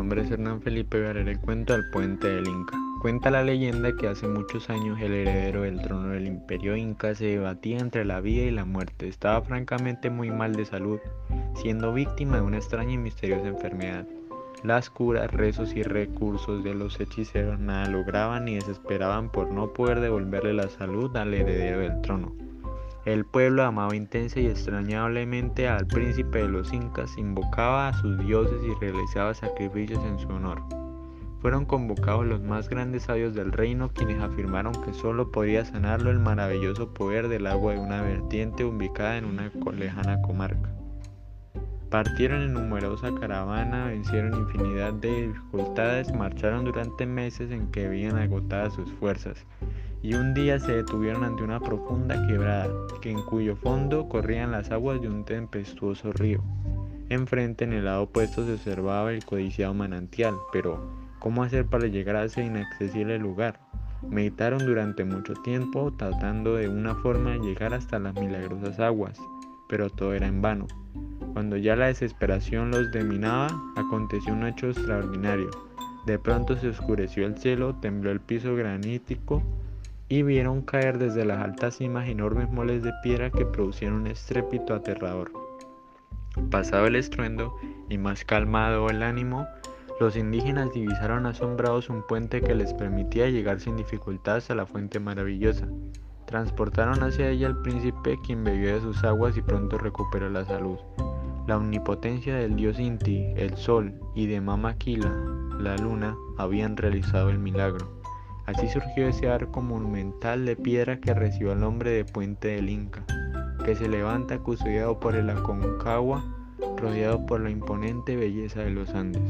es Hernán Felipe Varela el cuento del puente del Inca. Cuenta la leyenda que hace muchos años el heredero del trono del imperio inca se debatía entre la vida y la muerte. Estaba francamente muy mal de salud, siendo víctima de una extraña y misteriosa enfermedad. Las curas, rezos y recursos de los hechiceros nada lograban y desesperaban por no poder devolverle la salud al heredero del trono. El pueblo amaba intensa y extrañablemente al príncipe de los incas, invocaba a sus dioses y realizaba sacrificios en su honor. Fueron convocados los más grandes sabios del reino quienes afirmaron que solo podía sanarlo el maravilloso poder del agua de una vertiente ubicada en una lejana comarca. Partieron en numerosa caravana, vencieron infinidad de dificultades, marcharon durante meses en que habían agotadas sus fuerzas y un día se detuvieron ante una profunda quebrada, que en cuyo fondo corrían las aguas de un tempestuoso río. Enfrente, en el lado opuesto, se observaba el codiciado manantial, pero ¿cómo hacer para llegar a ese inaccesible lugar? Meditaron durante mucho tiempo tratando de una forma de llegar hasta las milagrosas aguas, pero todo era en vano. Cuando ya la desesperación los dominaba, aconteció un hecho extraordinario. De pronto se oscureció el cielo, tembló el piso granítico, y vieron caer desde las altas cimas enormes moles de piedra que producían un estrépito aterrador. Pasado el estruendo y más calmado el ánimo, los indígenas divisaron asombrados un puente que les permitía llegar sin dificultad a la fuente maravillosa. Transportaron hacia ella al príncipe quien bebió de sus aguas y pronto recuperó la salud. La omnipotencia del dios Inti, el sol, y de Mama Kila, la luna, habían realizado el milagro. Así surgió ese arco monumental de piedra que recibió el nombre de Puente del Inca, que se levanta custodiado por el Aconcagua, rodeado por la imponente belleza de los Andes.